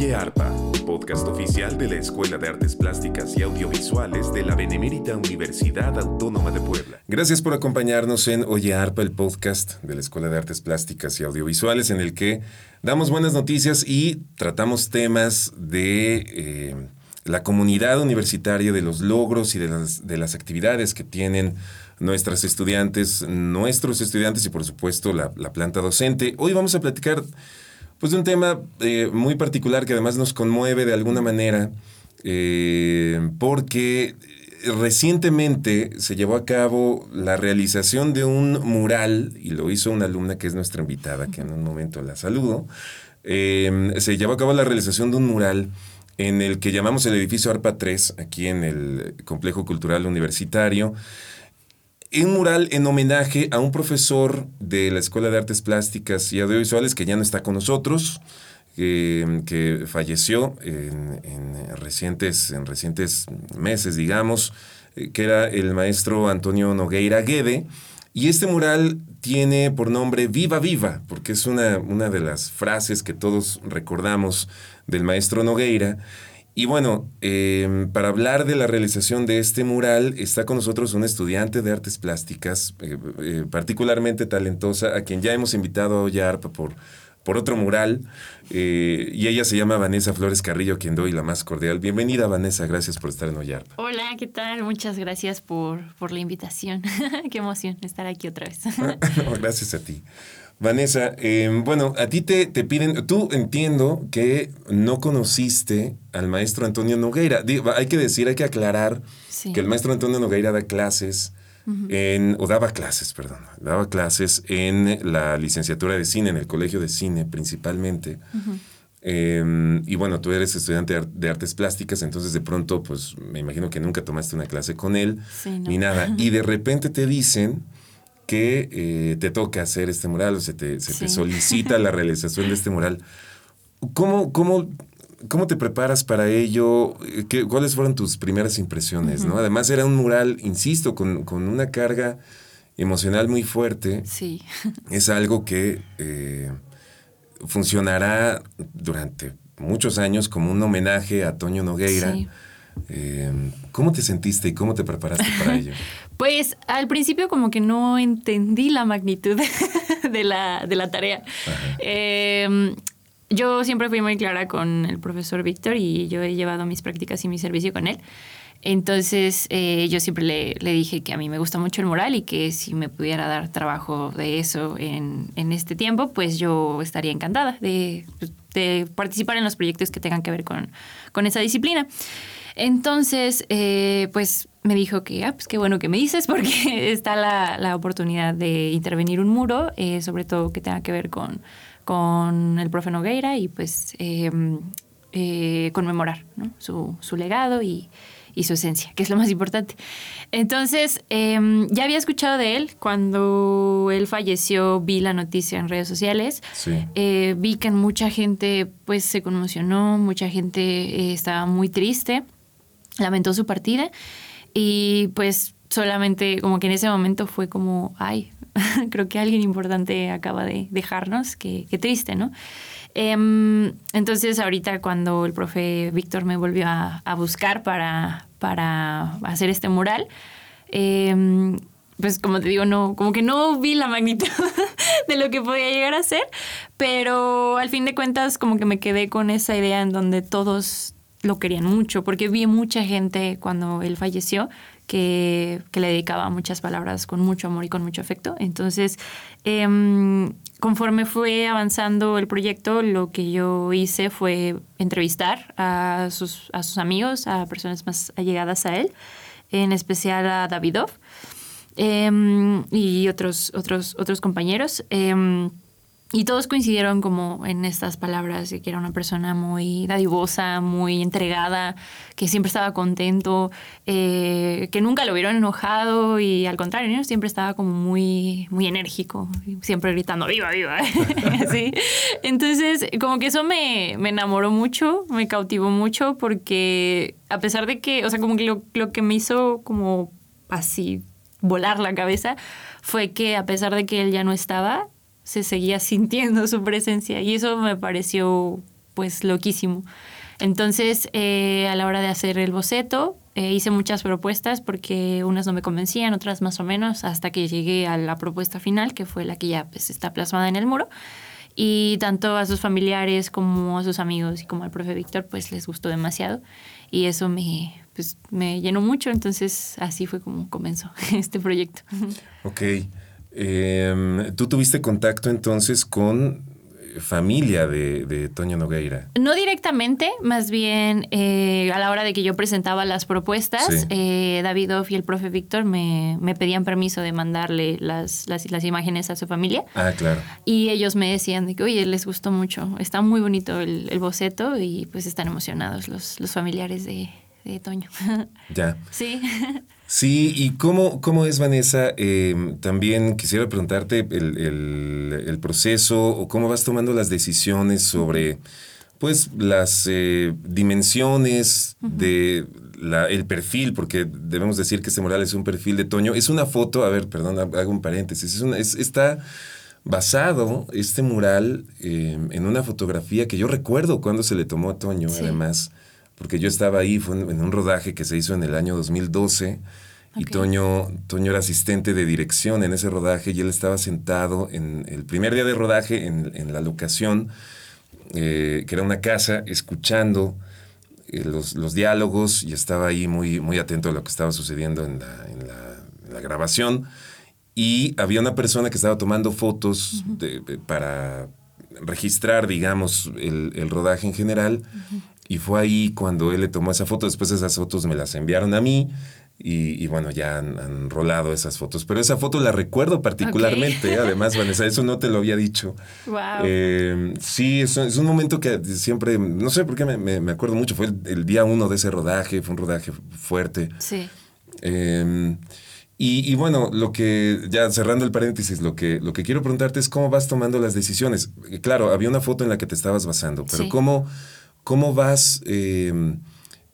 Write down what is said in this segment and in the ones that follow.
Oye Arpa, podcast oficial de la Escuela de Artes Plásticas y Audiovisuales de la Benemérita Universidad Autónoma de Puebla. Gracias por acompañarnos en Oye Arpa, el podcast de la Escuela de Artes Plásticas y Audiovisuales, en el que damos buenas noticias y tratamos temas de eh, la comunidad universitaria, de los logros y de las, de las actividades que tienen nuestras estudiantes, nuestros estudiantes y por supuesto la planta docente. Hoy vamos a platicar pues de un tema eh, muy particular que además nos conmueve de alguna manera, eh, porque recientemente se llevó a cabo la realización de un mural, y lo hizo una alumna que es nuestra invitada, que en un momento la saludo, eh, se llevó a cabo la realización de un mural en el que llamamos el edificio ARPA 3, aquí en el Complejo Cultural Universitario, un mural en homenaje a un profesor de la Escuela de Artes Plásticas y Audiovisuales que ya no está con nosotros, que falleció en, recientes, en recientes meses, digamos, eh, que era el maestro Antonio Nogueira Guede. Y este mural tiene por nombre Viva Viva, porque es una, una de las frases que todos recordamos del maestro Nogueira. Y bueno, em, para hablar de la realización de este mural está con nosotros una estudiante de artes plásticas, eh, eh, particularmente talentosa, a quien ya hemos invitado a Ollarpa por, por otro mural. Eh, y ella se llama Vanessa Flores Carrillo, quien doy la más cordial. Bienvenida, Vanessa, gracias por estar en Ollarpa. Hola, ¿qué tal? Muchas gracias por, por la invitación. Qué emoción estar aquí otra vez. gracias a ti. Vanessa, em, bueno, a ti te, te, piden, tú entiendo que no conociste al maestro Antonio Nogueira. hay que decir, hay que aclarar que el maestro Antonio Nogueira da clases en, o daba clases, perdón, daba clases en la licenciatura de cine, en el colegio de cine principalmente. Em, y bueno, tú eres estudiante de artes plásticas, entonces de pronto, pues me imagino que nunca tomaste una clase con él, ni nada. Y de repente te dicen que eh, te toca hacer este mural o se te, solicita la realización de este mural. ¿Cómo, cómo, cómo te preparas para ello? ¿Qué, ¿Cuáles fueron tus primeras impresiones? ¿no? Además era un mural, insisto, con, una carga emocional muy fuerte. Sí. Es algo que eh, funcionará durante muchos años como un homenaje a Toño Nogueira. Sí. Eh, ¿Cómo te sentiste y cómo te preparaste para ello? Pues al principio como que no entendí la magnitud de la, de la tarea. Em, yo siempre fui muy clara con el profesor Víctor y yo he llevado mis prácticas y mi servicio con él. Entonces eh, yo siempre le, le, dije que a mí me gusta mucho el moral y que si me pudiera dar trabajo de eso en, en este tiempo, pues yo estaría encantada de, de, participar en los proyectos que tengan que ver con, con esa disciplina. Entonces, eh, pues me dijo que, ah, pues qué bueno que me dices, porque está la, la oportunidad de intervenir un muro, eh, sobre todo que tenga que ver con, con el profe Nogueira y pues em, eh, conmemorar su, su, legado y, y, su esencia, que es lo más importante. Entonces, em, ya había escuchado de él cuando él falleció, vi la noticia en redes sociales, vi que mucha gente pues se conmocionó, mucha gente estaba muy triste lamentó su partida y pues solamente como que en ese momento fue como, ay, creo que alguien importante acaba de dejarnos, qué, triste, ¿no? Em, entonces ahorita cuando el profe Víctor me volvió a, buscar para, para hacer este mural, em, pues como te digo, no, como que no vi la magnitud de lo que podía llegar a ser, pero al fin de cuentas como que me quedé con esa idea en donde todos lo querían mucho, porque vi mucha gente cuando él falleció que, le dedicaba muchas palabras con mucho amor y con mucho afecto. Entonces, em, conforme fue avanzando el proyecto, lo que yo hice fue entrevistar a sus, a sus amigos, a personas más allegadas a él, en especial a Davidov em, y otros, otros, otros compañeros. Em, y todos coincidieron como en estas palabras, que era una persona muy dadivosa, muy entregada, que siempre estaba contento, eh, que nunca lo vieron enojado y al contrario, siempre estaba como muy, muy enérgico, siempre gritando, viva, viva. Entonces, como que eso me, me, enamoró mucho, me cautivó mucho, porque a pesar de que, o sea, como que lo, lo que me hizo como así volar la cabeza fue que a pesar de que él ya no estaba, se seguía sintiendo su presencia y eso me pareció pues loquísimo. Entonces, eh, a la hora de hacer el boceto, eh, hice muchas propuestas porque unas no me convencían, otras más o menos, hasta que llegué a la propuesta final, que fue la que ya pues, está plasmada en el muro. Y tanto a sus familiares como a sus amigos y como al profe Víctor, pues les gustó demasiado. Y eso me, pues, me llenó mucho, entonces así fue como comenzó este proyecto. Ok. Em, ¿Tú tuviste contacto entonces con familia de, Toño Nogueira? No directamente, más bien eh, a la hora de que yo presentaba las propuestas, eh, David Off y el profe Víctor me, pedían permiso de mandarle las, las, imágenes a su familia. Ah, claro. Y ellos me decían de que, oye, les gustó mucho, está muy bonito el, el boceto y pues están emocionados los, los familiares de, de Toño. Ya. Sí. Sí, y cómo, cómo es, Vanessa, em, también quisiera preguntarte el, proceso o cómo vas tomando las decisiones sobre pues las eh, dimensiones de el perfil, porque debemos decir que este mural es un perfil de Toño. Es una foto, a ver, perdón, hago un paréntesis, es, está basado este mural em, en una fotografía que yo recuerdo cuando se le tomó a Toño, además porque yo estaba ahí, fue en, un rodaje que se hizo en el año 2012 y Toño, Toño era asistente de dirección en ese rodaje y él estaba sentado en el primer día de rodaje en, la locación, eh, que era una casa, escuchando eh, los, diálogos y estaba ahí muy, muy atento a lo que estaba sucediendo en la, grabación. Y había una persona que estaba tomando fotos para registrar, digamos, el, rodaje en general. Y fue ahí cuando él le tomó esa foto. Después esas fotos me las enviaron a mí. Y, bueno, ya han, rolado esas fotos. Pero esa foto la recuerdo particularmente. Además, Vanessa, eso no te lo había dicho. Wow. Eh, sí, es, es, un momento que siempre, no sé por qué me, acuerdo mucho. Fue el, día uno de ese rodaje. Fue un rodaje fuerte. Sí. Em, y, bueno, lo que, ya cerrando el paréntesis, lo que, lo que quiero preguntarte es cómo vas tomando las decisiones. Claro, había una foto en la que te estabas basando, pero ¿cómo cómo vas eh,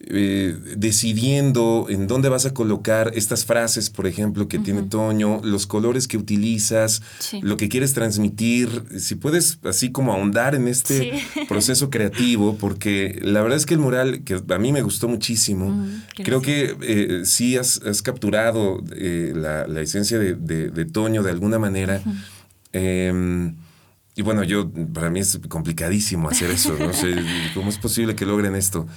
eh, decidiendo en dónde vas a colocar estas frases, por ejemplo, que tiene Toño, los colores que utilizas, lo que quieres transmitir, si puedes así como ahondar en este proceso creativo, porque la verdad es que el mural, que a mí me gustó muchísimo, creo que eh, sí has, capturado la, esencia de, Toño de alguna manera. Y bueno, yo, para mí es complicadísimo hacer eso, no sé, ¿cómo es posible que logren esto?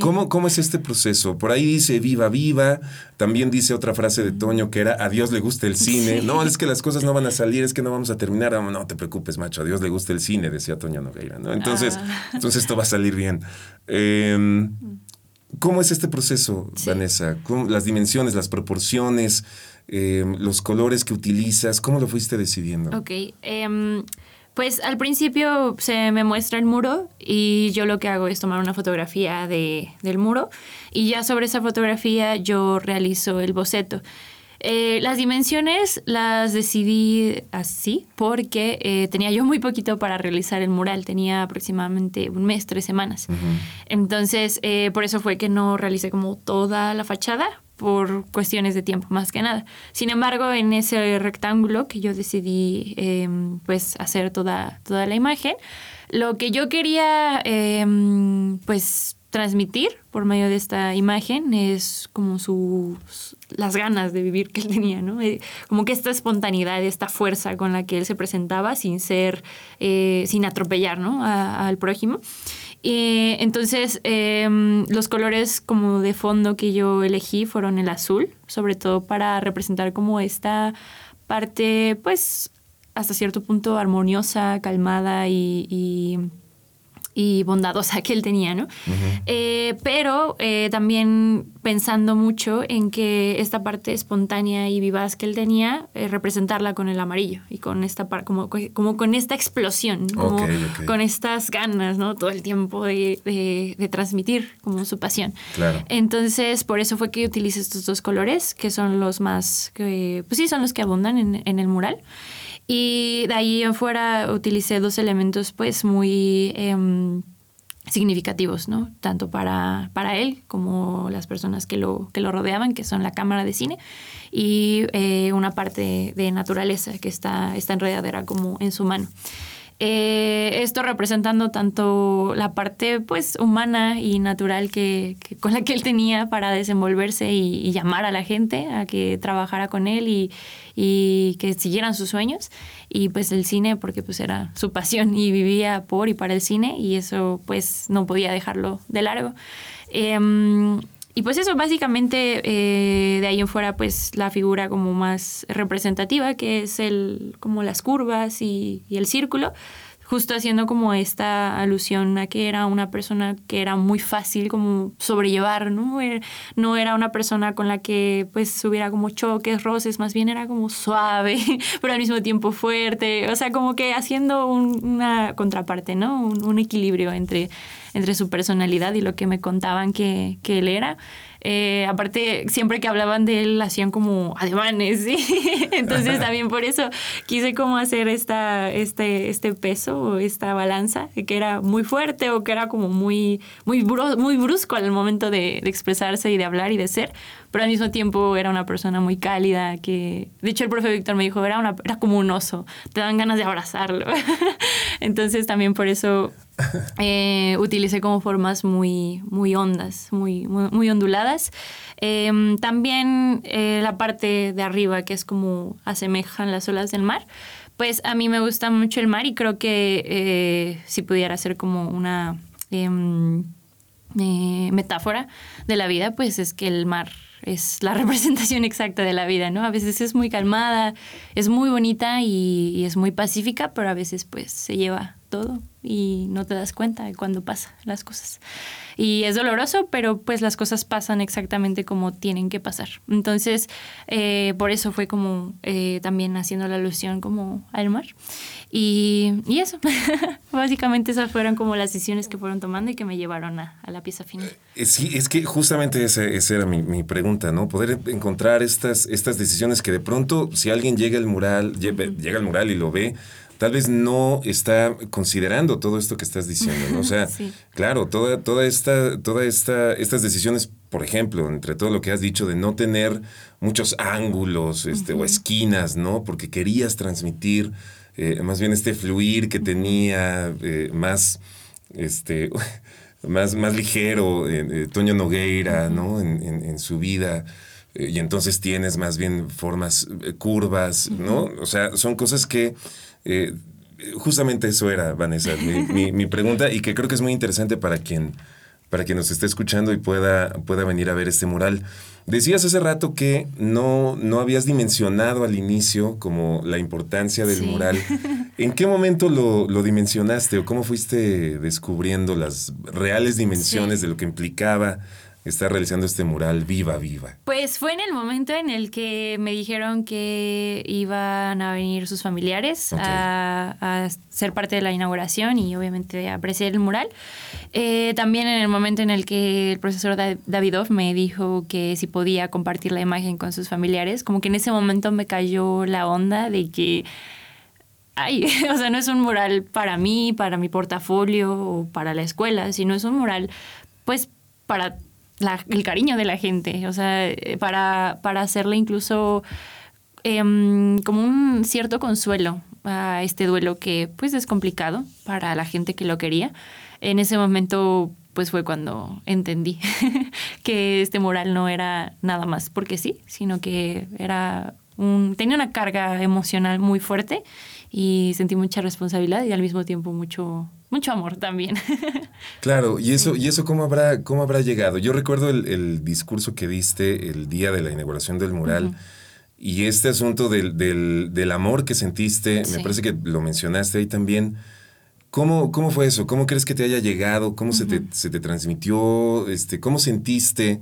¿Cómo, ¿Cómo es este proceso? Por ahí dice viva, viva, también dice otra frase de Toño que era a Dios le gusta el cine. No, es que las cosas no van a salir, es que no vamos a terminar. No, te preocupes, macho, a Dios le gusta el cine, decía Toño Nogueira, ¿no? Entonces, ah. entonces esto va a salir bien. Em, ¿Cómo es este proceso, Vanessa? las dimensiones, las proporciones, em, los colores que utilizas, ¿cómo lo fuiste decidiendo? Ok. Um pues al principio se me muestra el muro y yo lo que hago es tomar una fotografía de, del muro y ya sobre esa fotografía yo realizo el boceto. Eh, las dimensiones las decidí así porque eh, tenía yo muy poquito para realizar el mural, tenía aproximadamente un mes, tres semanas. Entonces, eh, por eso fue que no realicé como toda la fachada, por cuestiones de tiempo más que nada. Sin embargo, en ese rectángulo que yo decidí em, pues hacer toda, toda la imagen, lo que yo quería em, pues transmitir por medio de esta imagen es como sus las ganas de vivir que él tenía, ¿no? Eh, como que esta espontaneidad, esta fuerza con la que él se presentaba sin ser, eh, sin atropellar, ¿no? al prójimo. Y entonces, em, los colores como de fondo que yo elegí fueron el azul, sobre todo para representar como esta parte, pues, hasta cierto punto armoniosa, calmada y bondadosa que él tenía, ¿no? Eh, pero eh, también pensando mucho en que esta parte espontánea y vivaz que él tenía, eh, representarla con el amarillo y con esta como, como con esta explosión, como con estas ganas, ¿no? Todo el tiempo de, de, transmitir como su pasión. Claro. Entonces, por eso fue que utilicé estos dos colores, que son los más, que, pues sí, son los que abundan en, en el mural. Y de ahí en fuera utilicé dos elementos pues muy em, significativos, ¿no? Tanto para, para él como las personas que lo, que lo rodeaban, que son la cámara de cine, y eh, una parte de naturaleza que está, está enredadera como en su mano. Eh, esto representando tanto la parte pues humana y natural que, con la que él tenía para desenvolverse y, llamar a la gente a que trabajara con él y, y, que siguieran sus sueños y pues el cine porque pues era su pasión y vivía por y para el cine y eso pues no podía dejarlo de largo. Em, y pues eso, básicamente eh, de ahí en fuera, pues la figura como más representativa, que es el, como las curvas y, el círculo, justo haciendo como esta alusión a que era una persona que era muy fácil como sobrellevar, ¿no? No era una persona con la que pues hubiera como choques, roces, más bien era como suave, pero al mismo tiempo fuerte, o sea, como que haciendo una contraparte, ¿no? Un, equilibrio entre, entre su personalidad y lo que me contaban que, que él era. Eh, aparte, siempre que hablaban de él, hacían como ademanes. Entonces también por eso quise como hacer esta, este, este peso o esta balanza, que era muy fuerte o que era como muy, muy, muy brusco al momento de, expresarse y de hablar y de ser, pero al mismo tiempo era una persona muy cálida, que de hecho el profe Víctor me dijo, era, una, era como un oso, te dan ganas de abrazarlo. Entonces también por eso eh, utilicé como formas muy, muy hondas, muy, muy, onduladas. Em, también eh, la parte de arriba, que es como asemejan las olas del mar. Pues a mí me gusta mucho el mar y creo que eh, si pudiera ser como una em, metáfora de la vida, pues es que el mar es la representación exacta de la vida, ¿no? A veces es muy calmada, es muy bonita y, y es muy pacífica, pero a veces pues se lleva todo y no te das cuenta de cuando pasan las cosas. Y es doloroso, pero pues las cosas pasan exactamente como tienen que pasar. Entonces, eh, por eso fue como eh, también haciendo la alusión como al mar. Y, y eso, básicamente esas fueron como las decisiones que fueron tomando y que me llevaron a, a la pieza final. Eh, sí, es que justamente esa, era mi, mi, pregunta, ¿no? Poder encontrar estas, estas decisiones que de pronto, si alguien llega al mural, llega al mural y lo ve, tal vez no está considerando todo esto que estás diciendo, ¿no? O sea, claro, toda, toda esta, toda esta, estas decisiones, por ejemplo, entre todo lo que has dicho de no tener muchos ángulos este, o esquinas, ¿no? Porque querías transmitir eh, más bien este fluir que tenía eh, más, este, más, más ligero eh, Toño Nogueira, ¿no? En, en, su vida y entonces tienes más bien formas curvas, ¿no? O sea, son cosas que eh, justamente eso era, Vanessa, mi, pregunta y que creo que es muy interesante para quien, para quien nos esté escuchando y pueda, pueda venir a ver este mural. Decías hace rato que no, no habías dimensionado al inicio como la importancia del mural. ¿En qué momento lo, dimensionaste o cómo fuiste descubriendo las reales dimensiones de lo que implicaba está realizando este mural Viva Viva? Pues fue en el momento en el que me dijeron que iban a venir sus familiares a, ser parte de la inauguración y obviamente a apreciar el mural. Eh, también en el momento en el que el profesor Davidov me dijo que si podía compartir la imagen con sus familiares, como que en ese momento me cayó la onda de que ay, o sea, no es un mural para mí, para mi portafolio o para la escuela, sino es un mural pues para el cariño de la gente, o sea, eh, para, para hacerle incluso em, como un cierto consuelo a este duelo que pues es complicado para la gente que lo quería. En ese momento pues fue cuando entendí que este mural no era nada más porque sí, sino que era un, tenía una carga emocional muy fuerte y sentí mucha responsabilidad y al mismo tiempo mucho, mucho amor también. Claro, y eso, y eso cómo habrá, cómo habrá llegado. Yo recuerdo el, discurso que diste el día de la inauguración del mural. Y este asunto del, del, del, amor que sentiste, me parece que lo mencionaste ahí también. ¿Cómo, ¿Cómo fue eso? ¿Cómo crees que te haya llegado? ¿Cómo se, te, se, te, transmitió? Este, ¿Cómo sentiste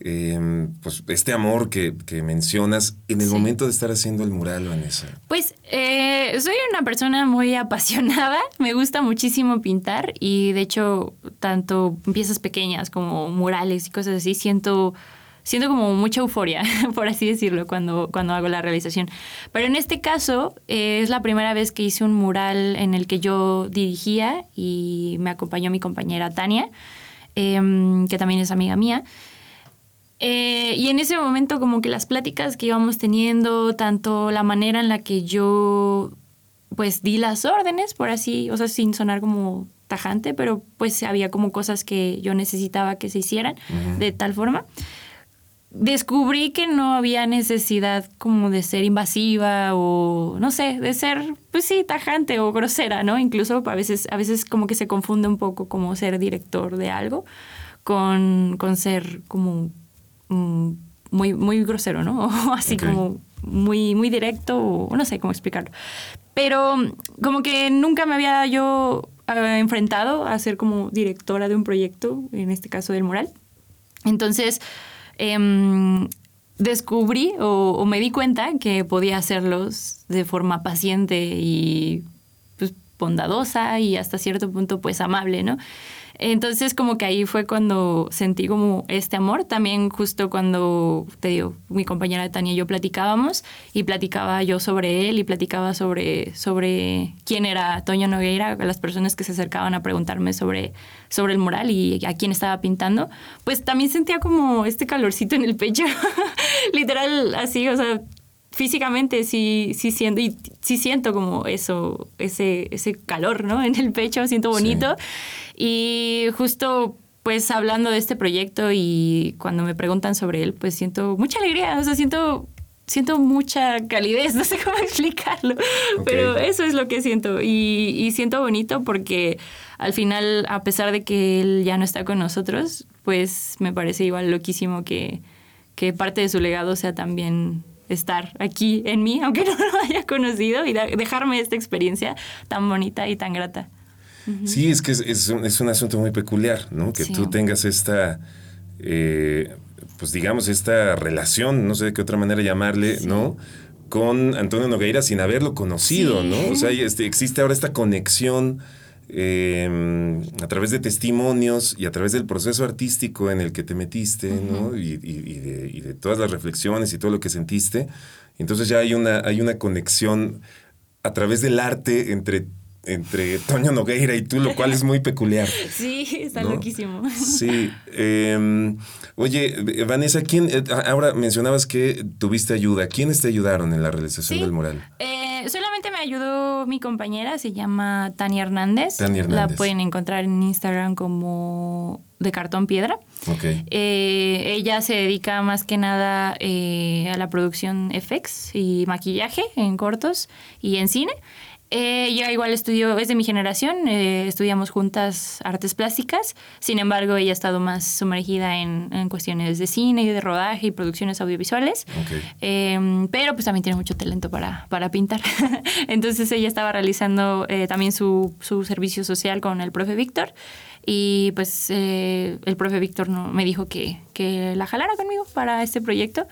em, pues, este amor que, que mencionas en el momento de estar haciendo el mural, Vanessa? Pues eh, soy una persona muy apasionada, me gusta muchísimo pintar y de hecho tanto piezas pequeñas como murales y cosas así siento siento como mucha euforia, por así decirlo, cuando, cuando hago la realización. Pero en este caso eh, es la primera vez que hice un mural en el que yo dirigía y me acompañó mi compañera Tania, em, que también es amiga mía. Eh, y en ese momento como que las pláticas que íbamos teniendo, tanto la manera en la que yo pues di las órdenes, por así, o sea, sin sonar como tajante, pero pues había como cosas que yo necesitaba que se hicieran de tal forma. Descubrí que no había necesidad como de ser invasiva o no sé, de ser pues sí, tajante o grosera, ¿no? Incluso a veces a veces como que se confunde un poco como ser director de algo con, con ser como mm, muy muy grosero, ¿no? O así como muy muy directo o no sé cómo explicarlo. Pero como que nunca me había yo eh, enfrentado a ser como directora de un proyecto, en este caso del mural. Entonces, em, descubrí o, me di cuenta que podía hacerlos de forma paciente y pues, bondadosa y hasta cierto punto pues amable, ¿no? Entonces como que ahí fue cuando sentí como este amor. También justo cuando, te digo, mi compañera Tania y yo platicábamos y platicaba yo sobre él y platicaba sobre, sobre quién era Toño Nogueira, las personas que se acercaban a preguntarme sobre, sobre el mural y a quién estaba pintando, pues también sentía como este calorcito en el pecho, literal así, o sea, físicamente sí, sí siento, y sí siento como eso, ese, ese calor, ¿no? En el pecho, siento bonito. Y justo pues hablando de este proyecto y cuando me preguntan sobre él, pues siento mucha alegría, o sea, siento siento mucha calidez, no sé cómo explicarlo, pero eso es lo que siento y, y, siento bonito porque al final, a pesar de que él ya no está con nosotros, pues me parece igual loquísimo que, que parte de su legado sea también estar aquí en mí, aunque no lo haya conocido, y dejarme esta experiencia tan bonita y tan grata. Sí, es que es, un, es, un, asunto muy peculiar, ¿no? Que tú tengas esta, eh, pues digamos, esta relación, no sé de qué otra manera llamarle, ¿no? Con Antonio Nogueira sin haberlo conocido, ¿no? O sea, este, existe ahora esta conexión Em, a través de testimonios y a través del proceso artístico en el que te metiste, ¿no? Y, de, todas las reflexiones y todo lo que sentiste. Entonces ya hay una, hay una conexión a través del arte entre entre Toño Nogueira y tú, lo cual es muy peculiar. Sí, está loquísimo. Sí. Em, oye, Vanessa, ¿quién, eh, ahora mencionabas que tuviste ayuda. ¿Quiénes te ayudaron en la realización del mural? Eh, solamente me ayudó mi compañera, se llama Tania Hernández. Tania Hernández. La pueden encontrar en Instagram como de cartón piedra. Okay. Eh, ella se dedica más que nada a la producción FX y maquillaje en cortos y en cine. Eh, ella igual estudió, es de mi generación, eh, estudiamos juntas artes plásticas, sin embargo ella ha estado más sumergida en, cuestiones de cine y de rodaje y producciones audiovisuales, em, pero pues también tiene mucho talento para, para pintar. Entonces ella estaba realizando eh, también su, su, servicio social con el profe Víctor y pues el profe Víctor no, me dijo que, que la jalara conmigo para este proyecto.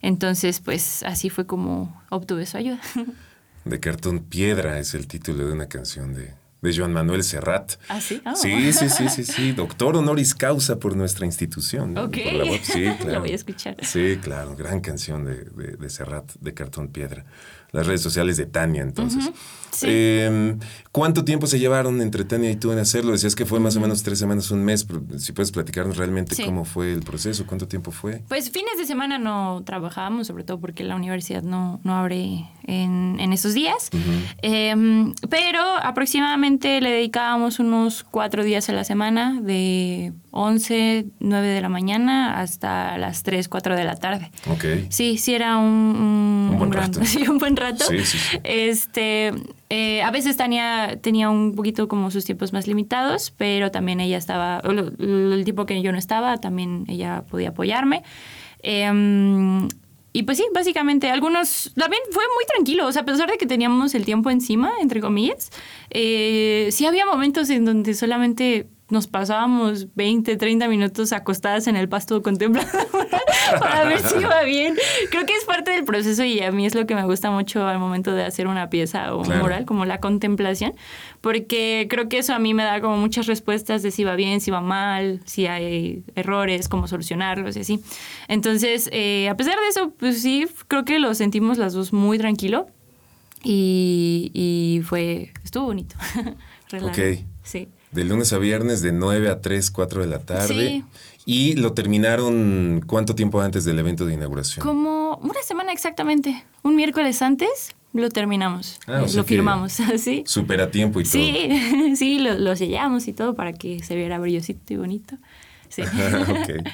Entonces pues así fue como obtuve su ayuda. de cartón piedra es el título de una canción de, de Joan Manuel Serrat. ¿Ah, sí? Oh. Sí, sí, sí, sí, sí. Doctor honoris causa por nuestra institución. Ok. Sí, claro. La voy a escuchar. Sí, claro. Gran canción de, de, de Serrat, de cartón piedra. Las redes sociales de Tania, entonces. Em, ¿Cuánto tiempo se llevaron entre Tania y tú en hacerlo? Decías que fue más o menos tres semanas, un mes. si puedes platicarnos realmente cómo fue el proceso, cuánto tiempo fue. Pues fines de semana no trabajábamos, sobre todo porque la universidad no, no abre en, esos días. Em, pero aproximadamente le dedicábamos unos cuatro días a la semana, de 11, 9 de la mañana hasta las 3, 4 de la tarde. Ok. Sí, sí era un, un, buen rato. Sí, un buen rato. Sí, sí, Este, eh, a veces Tania tenía un poquito como sus tiempos más limitados, pero también ella estaba, el tiempo que yo no estaba, también ella podía apoyarme. Em, y pues sí, básicamente, algunos, también fue muy tranquilo, o sea, a pesar de que teníamos el tiempo encima, entre comillas, eh, sí había momentos en donde solamente nos pasábamos 20, 30 minutos acostadas en el pasto contemplando para ver si iba bien. Creo que es parte del proceso y a mí es lo que me gusta mucho al momento de hacer una pieza o un mural, como la contemplación, porque creo que eso a mí me da como muchas respuestas de si va bien, si va mal, si hay errores, cómo solucionarlos y así. Entonces, eh, a pesar de eso, pues sí, creo que lo sentimos las dos muy tranquilo y, y fue, estuvo bonito. ok. Sí. De lunes a viernes de 9 a 3, 4 de la tarde. Y lo terminaron cuánto tiempo antes del evento de inauguración? Como una semana exactamente. Un miércoles antes lo terminamos, Ah, o eh, sea lo firmamos, ¿sí? Súper a tiempo y todo. Sí, sí, lo, lo sellamos y todo para que se viera brillosito y bonito. Sí. ok.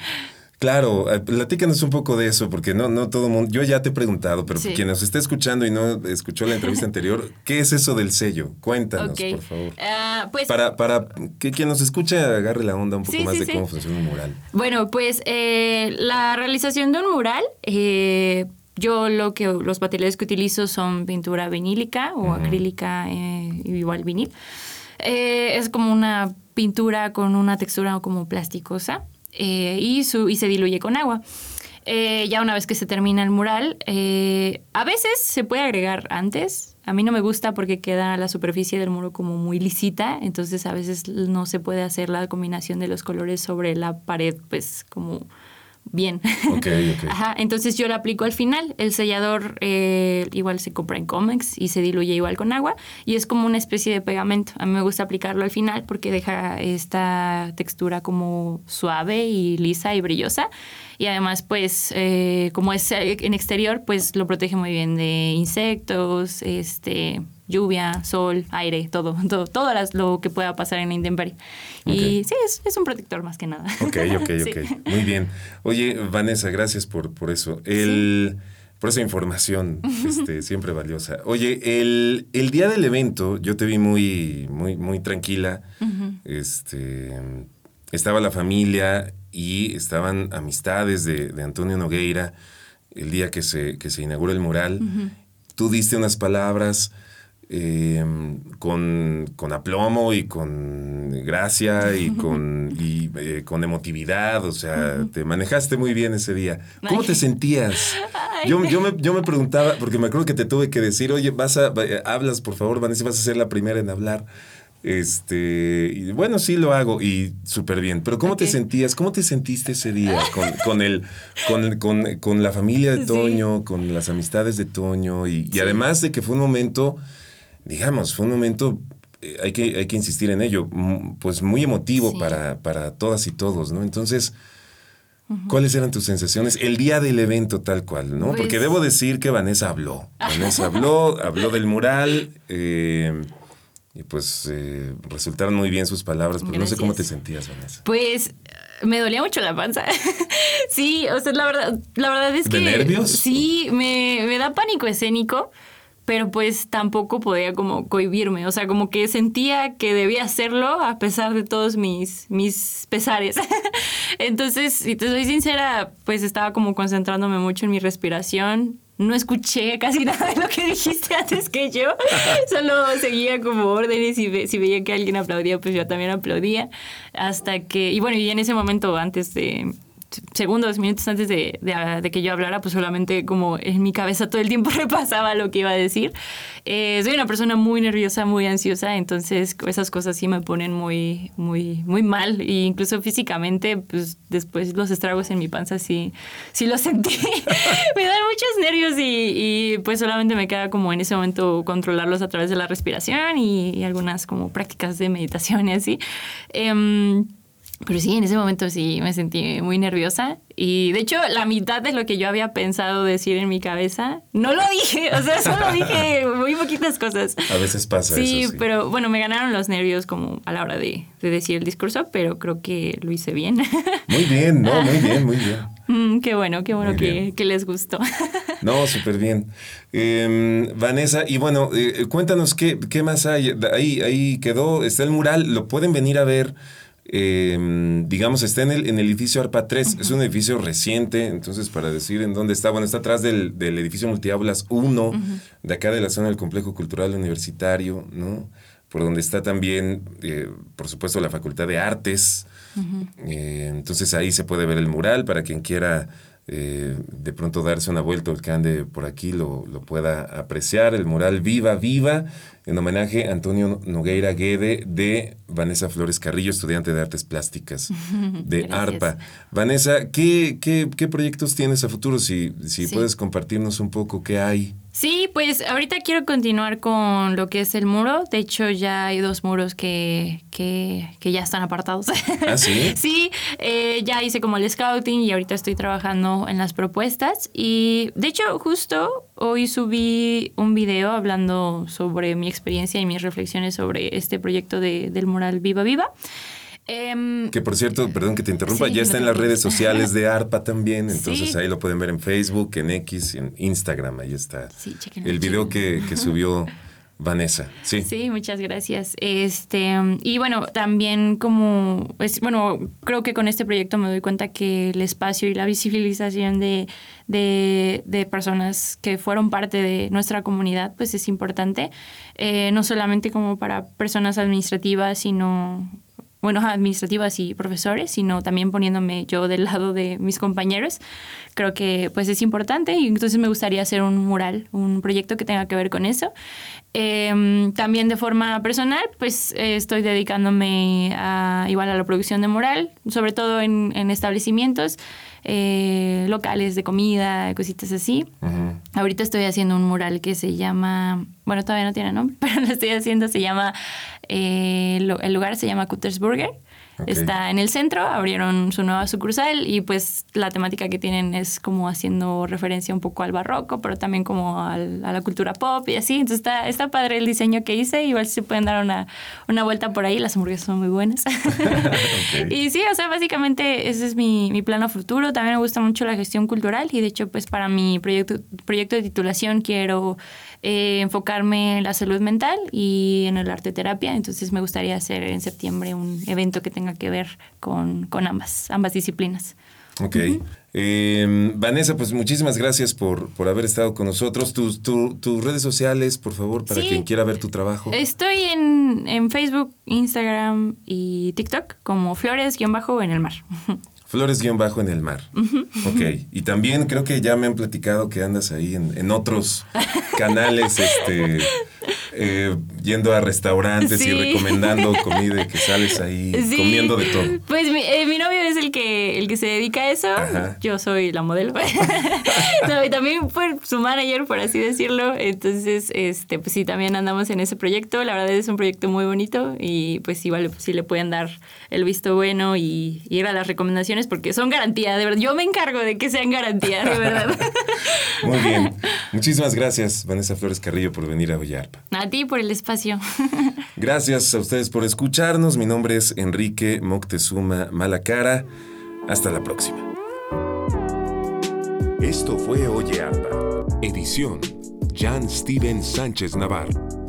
Claro, eh, platícanos un poco de eso, porque no, no todo mundo. Yo ya te he preguntado, pero Sí. quien nos esté escuchando y no escuchó la entrevista anterior, ¿qué es eso del sello? Cuéntanos, por favor. Ah, pues Para, para que quien nos escuche agarre la onda un poco Sí, más sí, de cómo funciona un mural. Bueno, pues eh, la realización de un mural, eh, yo lo que los materiales que utilizo son pintura vinílica o acrílica, eh, igual vinil. Eh, es como una pintura con una textura como plasticosa eh, y, se diluye con agua. Eh, ya una vez que se termina el mural, eh, a veces se puede agregar antes. A mí no me gusta porque queda la superficie del muro como muy lisita, entonces a veces no se puede hacer la combinación de los colores sobre la pared, pues como bien. Ok, ok. Ajá, entonces yo lo aplico al final. El sellador eh, igual se compra en Comex y se diluye igual con agua y es como una especie de pegamento. A mí me gusta aplicarlo al final porque deja esta textura como suave y lisa y brillosa. Y además, pues, eh, como es eh, en exterior, pues lo protege muy bien de insectos, este, lluvia, sol, aire, todo, todo, todo las- lo que pueda pasar en la intemperie. Y Ok. sí, es, es un protector más que nada. Ok, ok, Sí. ok. Muy bien. Oye, Vanessa, gracias por, por eso. El, Por esa información este, siempre valiosa. Oye, el, el día del evento yo te vi muy, muy, muy tranquila. este, estaba la familia y estaban amistades de, de Antonio Nogueira el día que se, que se inauguró el mural. Tú diste unas palabras eh, con, con aplomo y con gracia y con, y, eh, con emotividad, o sea, te manejaste muy bien ese día. ¿Cómo te sentías? Yo, yo, me, yo me preguntaba, porque me acuerdo que te tuve que decir, oye, vas a, va- hablas, por favor, Vanessa, vas a ser la primera en hablar. Este, y bueno, sí lo hago y súper bien. Pero ¿cómo te sentías? ¿Cómo te sentiste ese día con, con el, con, con- con la familia de Sí. Toño, con las amistades de Toño? Y, y además de que fue un momento, digamos, fue un momento, eh, hay, que, hay que insistir en ello, pues muy emotivo Sí. para, para todas y todos, ¿no? Entonces, ¿cuáles eran tus sensaciones el día del evento tal cual, ¿no? Porque Pues- debo decir que Vanessa habló. Vanessa habló, habló del mural. eh, y pues eh, resultaron muy bien sus palabras, pero no sé cómo te sentías, Vanessa. Pues me dolía mucho la panza. sí, o sea, la verdad, la verdad es ¿De que. nervios? Sí, me, me da pánico escénico, pero pues tampoco podía como cohibirme. O sea, como que sentía que debía hacerlo a pesar de todos mis, mis pesares. Entonces, si te soy sincera, pues estaba como concentrándome mucho en mi respiración. No escuché casi nada de lo que dijiste antes que yo. Solo seguía como órdenes y ve- si veía que alguien aplaudía, pues yo también aplaudía. Hasta que, y bueno, y en ese momento, antes de, segundos, minutos antes de, de- de que yo hablara, pues solamente como en mi cabeza todo el tiempo repasaba lo que iba a decir. Eh, soy una persona muy nerviosa, muy ansiosa, entonces esas cosas sí me ponen muy, muy, muy mal. E incluso físicamente, pues después los estragos en mi panza sí, sí los sentí. me dan muchos nervios y, y, pues solamente me queda como en ese momento controlarlos a través de la respiración y, y algunas como prácticas de meditación y así. Em, pero sí, en ese momento sí me sentí muy nerviosa. Y de hecho, la mitad de lo que yo había pensado decir en mi cabeza, no lo dije. O sea, solo dije muy poquitas cosas. A veces pasa Sí, eso. Sí, pero bueno, me ganaron los nervios como a la hora de, de decir el discurso, pero creo que lo hice bien. Muy bien, no, muy bien, muy bien. Mm, qué bueno, qué bueno que, que les gustó. No, súper bien. Eh, Vanessa, y bueno, eh, cuéntanos qué, qué más hay. Ahí, ahí quedó, está el mural, lo pueden venir a ver. Eh, digamos, está en el, en el edificio ARPA 3, es un edificio reciente, entonces para decir en dónde está, bueno, está atrás del, del edificio Multiaulas 1, de acá de la zona del Complejo Cultural Universitario, ¿no? Por donde está también, eh, por supuesto, la Facultad de Artes. Eh, entonces ahí se puede ver el mural para quien quiera eh, de pronto darse una vuelta o el que ande por aquí lo, lo pueda apreciar. El mural Viva, Viva. En homenaje a Antonio Nogueira Guede de Vanessa Flores Carrillo, estudiante de Artes Plásticas de ARPA. Vanessa, ¿qué, qué, qué proyectos tienes a futuro? Si, si puedes compartirnos un poco qué hay. Sí, pues ahorita quiero continuar con lo que es el muro. De hecho, ya hay dos muros que, que, ya están apartados. ¿Ah, sí? sí, eh, ya hice como el scouting y ahorita estoy trabajando en las propuestas. Y de hecho, justo hoy subí un video hablando sobre mi experiencia y mis reflexiones sobre este proyecto de, del mural Viva Viva. Em, que por cierto, perdón que te interrumpa, ya está en las redes sociales de ARPA también, entonces ahí lo pueden ver en Facebook, en X, en Instagram, ahí está el video que, subió Vanessa. Sí. Sí, muchas gracias. Este, y bueno, también como, es, bueno, creo que con este proyecto me doy cuenta que el espacio y la visibilización de, de, personas que fueron parte de nuestra comunidad, pues es importante, eh, no solamente como para personas administrativas, sino bueno, administrativas y profesores, sino también poniéndome yo del lado de mis compañeros. Creo que pues es importante y entonces me gustaría hacer un mural, un proyecto que tenga que ver con eso. Em, también de forma personal, pues estoy dedicándome a, igual a la producción de mural, sobre todo en, en establecimientos. Eh, locales de comida, cositas así. Ahorita estoy haciendo un mural que se llama, bueno, todavía no tiene nombre, pero lo estoy haciendo, se llama, eh, el lugar se llama Cutters Burger. Está en el centro, abrieron su nueva sucursal y pues la temática que tienen es como haciendo referencia un poco al barroco, pero también como a la cultura pop y así. Entonces está, está padre el diseño que hice, igual si se pueden dar una, una vuelta por ahí, las hamburguesas son muy buenas. Y sí, o sea, básicamente ese es mi, mi plano futuro. También me gusta mucho la gestión cultural y de hecho pues para mi proyecto, proyecto de titulación quiero eh, enfocarme en la salud mental y en el arte terapia. Entonces me gustaría hacer en septiembre un evento que tenga que ver con, ambas, ambas disciplinas. Ok. Em, Vanessa, pues muchísimas gracias por, por haber estado con nosotros. Tus, tus redes sociales, por favor, para quien quiera ver tu trabajo. Estoy en, en Facebook, Instagram y TikTok como Flores-en el mar. Flores-bajo en el mar. Ok. Y también creo que ya me han platicado que andas ahí en, en otros canales, este, eh, yendo a restaurantes y recomendando comida y que sales ahí comiendo de todo. Pues eh, mi, novio es el que, el que se dedica a eso. Yo soy la modelo. y también fue su manager, por así decirlo. Entonces, este, pues sí, también andamos en ese proyecto. La verdad es un proyecto muy bonito y pues igual pues, sí le pueden dar el visto bueno y, ir a las recomendaciones porque son garantía, de verdad. Yo me encargo de que sean garantía, de verdad. muy bien. Muchísimas gracias, Vanessa Flores Carrillo, por venir a Villarpa. A ti por el espacio. Gracias a ustedes por escucharnos. Mi nombre es Enrique Moctezuma Malacara. Hasta la próxima. Esto fue Oye Arpa. Edición Jan Steven Sánchez Navarro.